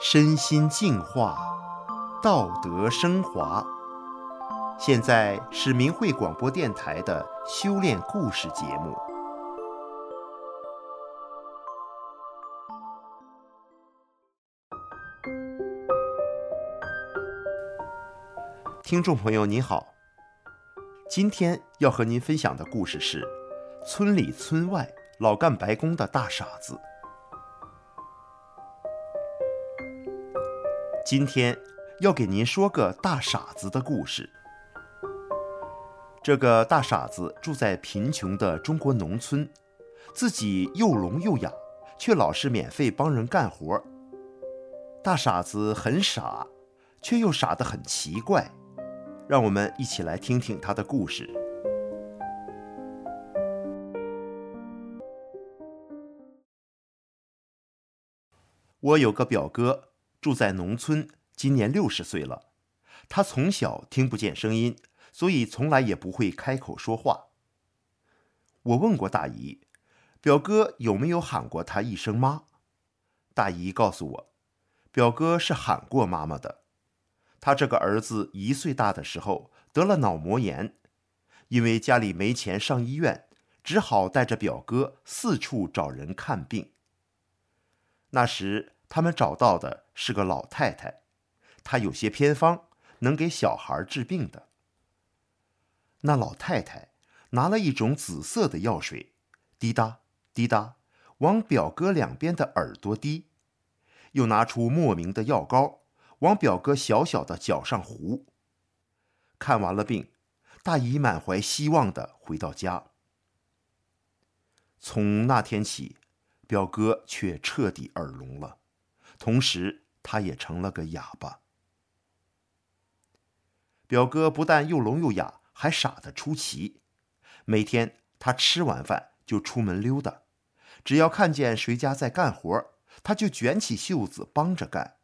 身心净化，道德升华。现在是明慧广播电台的修炼故事节目。听众朋友，你好，今天要和您分享的故事是：村里村外老干白工的大傻子。今天要给您说个大傻子的故事。这个大傻子住在贫穷的中国农村，自己又聋又哑，却老是免费帮人干活。大傻子很傻，却又傻得很奇怪。让我们一起来听听他的故事。我有个表哥。住在农村，今年六十岁了。他从小听不见声音，所以从来也不会开口说话。我问过大姨，表哥有没有喊过他一声妈？大姨告诉我，表哥是喊过妈妈的。他这个儿子一岁大的时候得了脑膜炎，因为家里没钱上医院，只好带着表哥四处找人看病。那时，他们找到的是个老太太，她有些偏方，能给小孩治病的。那老太太拿了一种紫色的药水，滴答滴答往表哥两边的耳朵滴，又拿出莫名的药膏往表哥小小的脚上糊。看完了病，大姨满怀希望的回到家。从那天起，表哥却彻底耳聋了。同时，他也成了个哑巴。表哥不但又聋又哑，还傻得出奇。每天他吃完饭就出门溜达，只要看见谁家在干活，他就卷起袖子帮着干。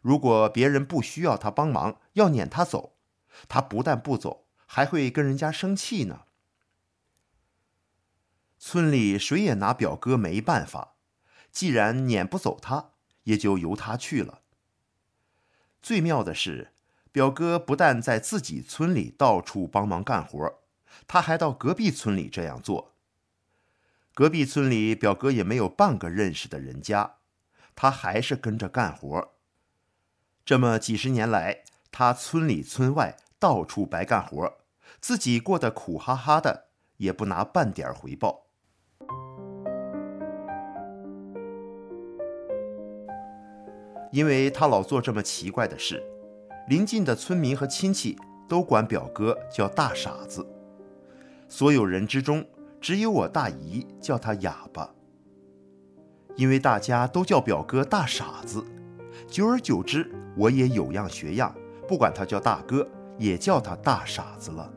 如果别人不需要他帮忙，要撵他走，他不但不走，还会跟人家生气呢。村里谁也拿表哥没办法，既然撵不走他。也就由他去了。最妙的是，表哥不但在自己村里到处帮忙干活，他还到隔壁村里这样做。隔壁村里表哥也没有半个认识的人家，他还是跟着干活。这么几十年来，他村里村外到处白干活，自己过得苦哈哈的，也不拿半点回报。因为他老做这么奇怪的事，邻近的村民和亲戚都管表哥叫大傻子。所有人之中，只有我大姨叫他哑巴。因为大家都叫表哥大傻子，久而久之，我也有样学样，不管他叫大哥，也叫他大傻子了。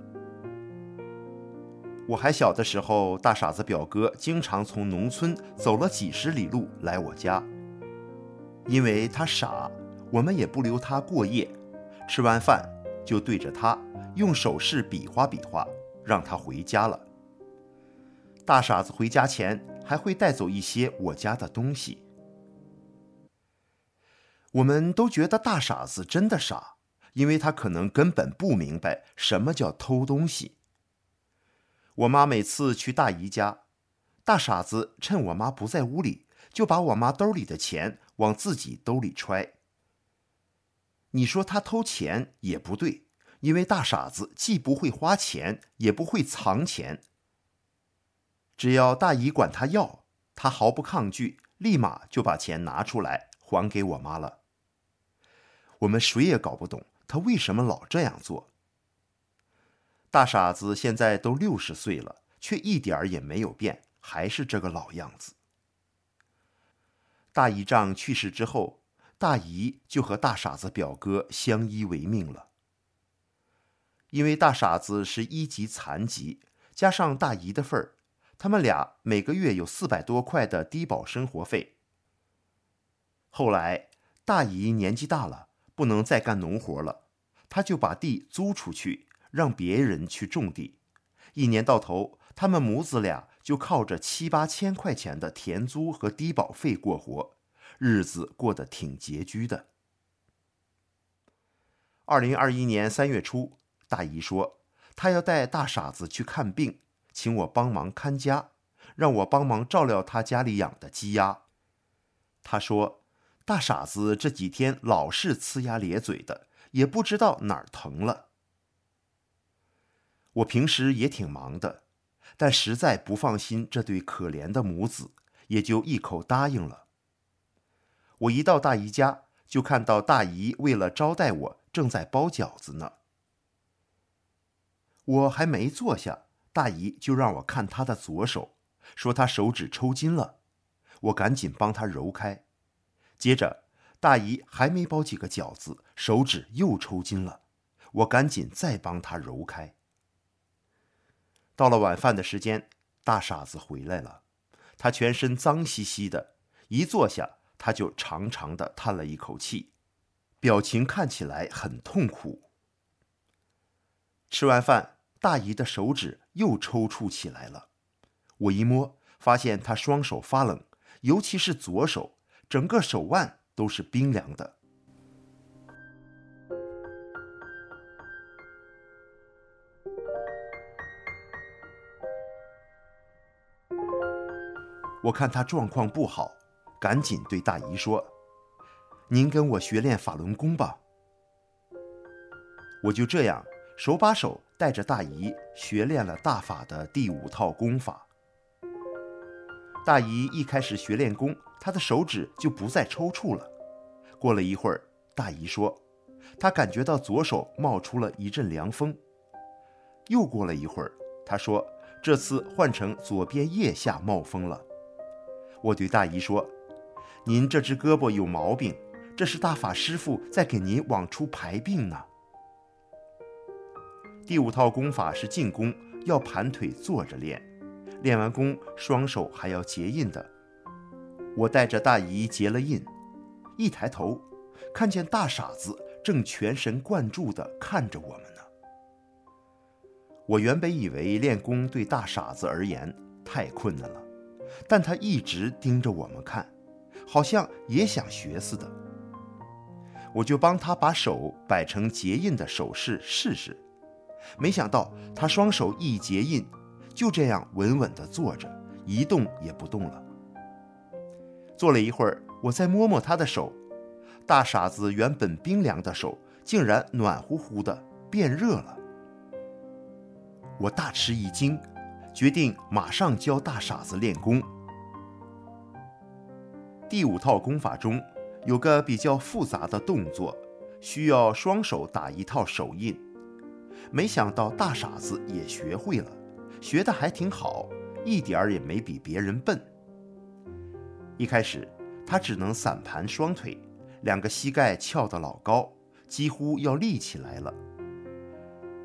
我还小的时候，大傻子表哥经常从农村走了几十里路来我家。因为他傻，我们也不留他过夜。吃完饭就对着他用手势比划比划，让他回家了。大傻子回家前还会带走一些我家的东西。我们都觉得大傻子真的傻，因为他可能根本不明白什么叫偷东西。我妈每次去大姨家，大傻子趁我妈不在屋里，就把我妈兜里的钱往自己兜里揣。你说他偷钱也不对，因为大傻子既不会花钱，也不会藏钱。只要大姨管他要，他毫不抗拒，立马就把钱拿出来还给我妈了。我们谁也搞不懂他为什么老这样做。大傻子现在都六十岁了，却一点儿也没有变，还是这个老样子。大姨丈去世之后，大姨就和大傻子表哥相依为命了。因为大傻子是一级残疾，加上大姨的份儿，他们俩每个月有四百多块的低保生活费。后来大姨年纪大了，不能再干农活了，他就把地租出去，让别人去种地，一年到头，他们母子俩就靠着七八千块钱的田租和低保费过活，日子过得挺拮据的。二零二一年三月初，大姨说，她要带大傻子去看病，请我帮忙看家，让我帮忙照料他家里养的鸡鸭。她说，大傻子这几天老是呲牙咧嘴的，也不知道哪儿疼了。我平时也挺忙的，但实在不放心这对可怜的母子，也就一口答应了。我一到大姨家，就看到大姨为了招待我，正在包饺子呢。我还没坐下，大姨就让我看她的左手，说她手指抽筋了。我赶紧帮她揉开。接着，大姨还没包几个饺子，手指又抽筋了。我赶紧再帮她揉开。到了晚饭的时间，大傻子回来了，他全身脏兮兮的，一坐下他就长长的叹了一口气。表情看起来很痛苦。吃完饭，大姨的手指又抽搐起来了。我一摸，发现她双手发冷，尤其是左手，整个手腕都是冰凉的。我看他状况不好，赶紧对大姨说。您跟我学练法轮功吧。我就这样手把手带着大姨学练了大法的第五套功法。大姨一开始学练功，她的手指就不再抽搐了。过了一会儿，大姨说，她感觉到左手冒出了一阵凉风。又过了一会儿，她说，这次换成左边腋下冒风了。我对大姨说，您这只胳膊有毛病。这是大法师傅在给您往出排病呢。第五套功法是静功，要盘腿坐着练，练完功双手还要结印的。我带着大姨结了印，一抬头，看见大傻子正全神贯注地看着我们呢。我原本以为练功对大傻子而言太困难了，但他一直盯着我们看，好像也想学似的。我就帮他把手摆成结印的手势试试，没想到他双手一结印，就这样稳稳地坐着，一动也不动了。坐了一会儿，我再摸摸他的手，大傻子原本冰凉的手竟然暖乎乎的变热了。我大吃一惊，决定马上教大傻子练功。第五套功法中，有个比较复杂的动作，需要双手打一套手印。没想到大傻子也学会了，学得还挺好，一点儿也没比别人笨。一开始，他只能散盘双腿，两个膝盖翘得老高，几乎要立起来了。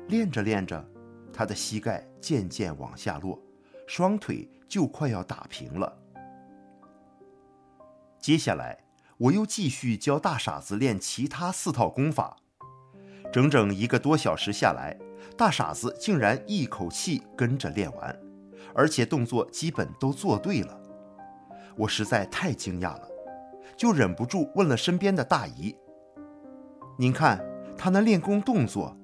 练着练着，他的膝盖渐渐往下落，双腿就快要打平了。接下来，我又继续教大傻子练其他四套功法，整整一个多小时下来，大傻子竟然一口气跟着练完，而且动作基本都做对了。我实在太惊讶了，就忍不住问了身边的大姨：“您看他那练功动作，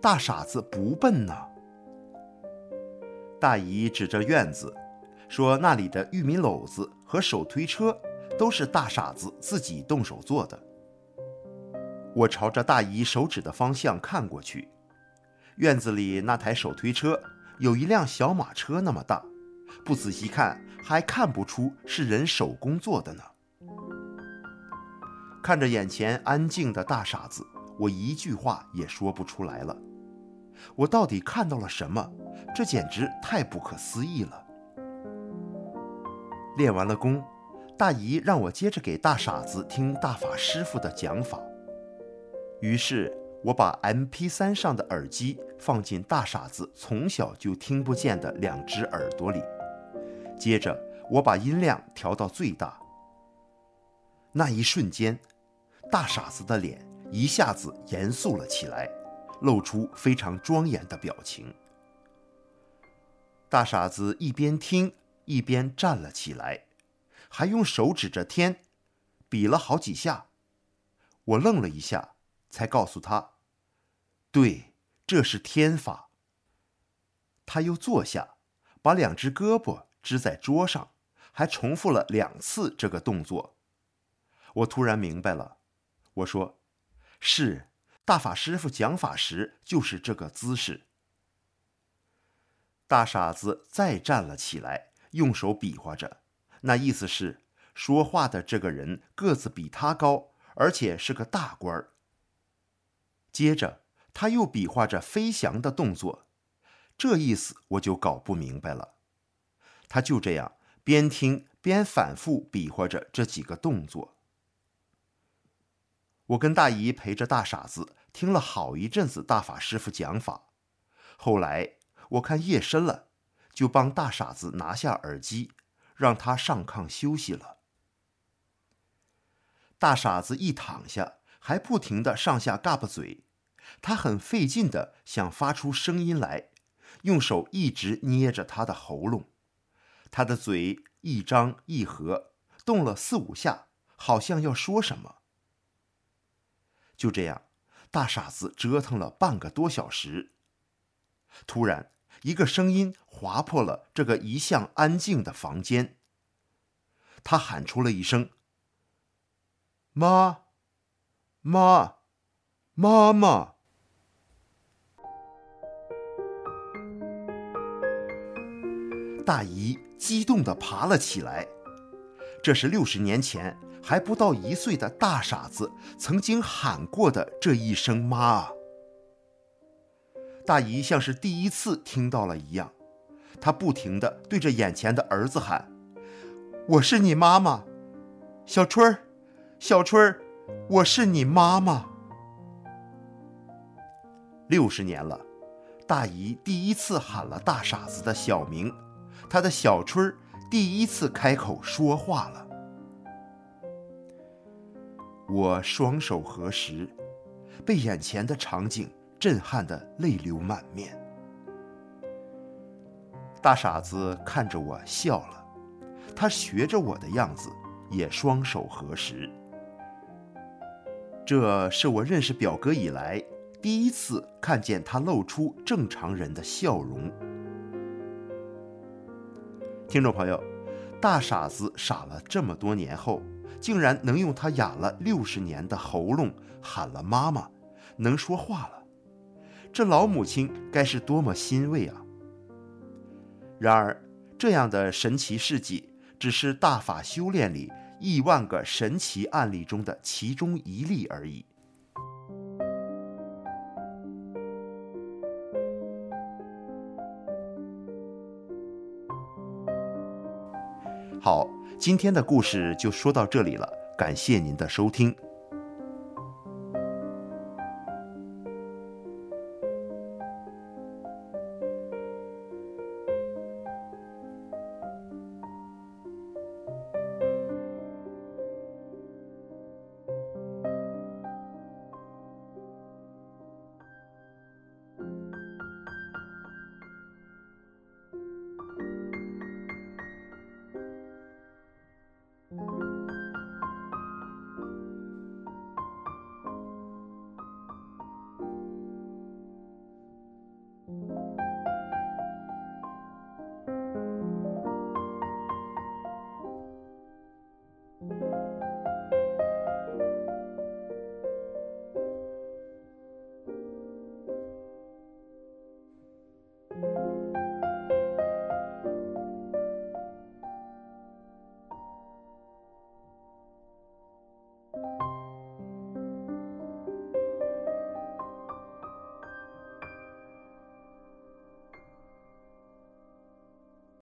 大傻子不笨呢？”大姨指着院子，说：“那里的玉米篓子和手推车。”都是大傻子自己动手做的。我朝着大姨手指的方向看过去，院子里那台手推车有一辆小马车那么大，不仔细看还看不出是人手工做的呢。看着眼前安静的大傻子，我一句话也说不出来了。我到底看到了什么？这简直太不可思议了。练完了功。大姨让我接着给大傻子听大法师傅的讲法，于是我把 MP3 上的耳机放进大傻子从小就听不见的两只耳朵里，接着我把音量调到最大。那一瞬间，大傻子的脸一下子严肃了起来，露出非常庄严的表情。大傻子一边听一边站了起来，还用手指着天，比了好几下。我愣了一下，才告诉他：“对，这是天法。”他又坐下，把两只胳膊支在桌上，还重复了两次这个动作。我突然明白了，我说：“是，大法师傅讲法时就是这个姿势。”大傻子再站了起来，用手比划着，那意思是说话的这个人个子比他高，而且是个大官儿。接着他又比划着飞翔的动作，这意思我就搞不明白了。他就这样边听边反复比划着这几个动作。我跟大姨陪着大傻子听了好一阵子大法师傅讲法，后来。我看夜深了，就帮大傻子拿下耳机，让他上炕休息了。大傻子一躺下，还不停地上下嘎巴嘴，他很费劲地想发出声音来，用手一直捏着他的喉咙，他的嘴一张一合，动了四五下，好像要说什么。就这样，大傻子折腾了半个多小时，突然。一个声音划破了这个一向安静的房间。他喊出了一声：“妈，妈，妈妈！”大姨激动地爬了起来。这是六十年前还不到一岁的大傻子曾经喊过的这一声“妈”。大姨像是第一次听到了一样，她不停地对着眼前的儿子喊：“我是你妈妈，小春儿，小春儿，我是你妈妈。”六十年了，大姨第一次喊了大傻子的小名，她的小春儿第一次开口说话了。我双手合十，被眼前的场景。震撼的泪流满面，大傻子看着我笑了，他学着我的样子，也双手合十。这是我认识表哥以来第一次看见他露出正常人的笑容。听众朋友，大傻子傻了这么多年后，竟然能用他哑了六十年的喉咙喊了妈妈，能说话了。这老母亲该是多么欣慰啊！然而，这样的神奇事迹只是大法修炼里亿万个神奇案例中的其中一例而已。好，今天的故事就说到这里了，感谢您的收听。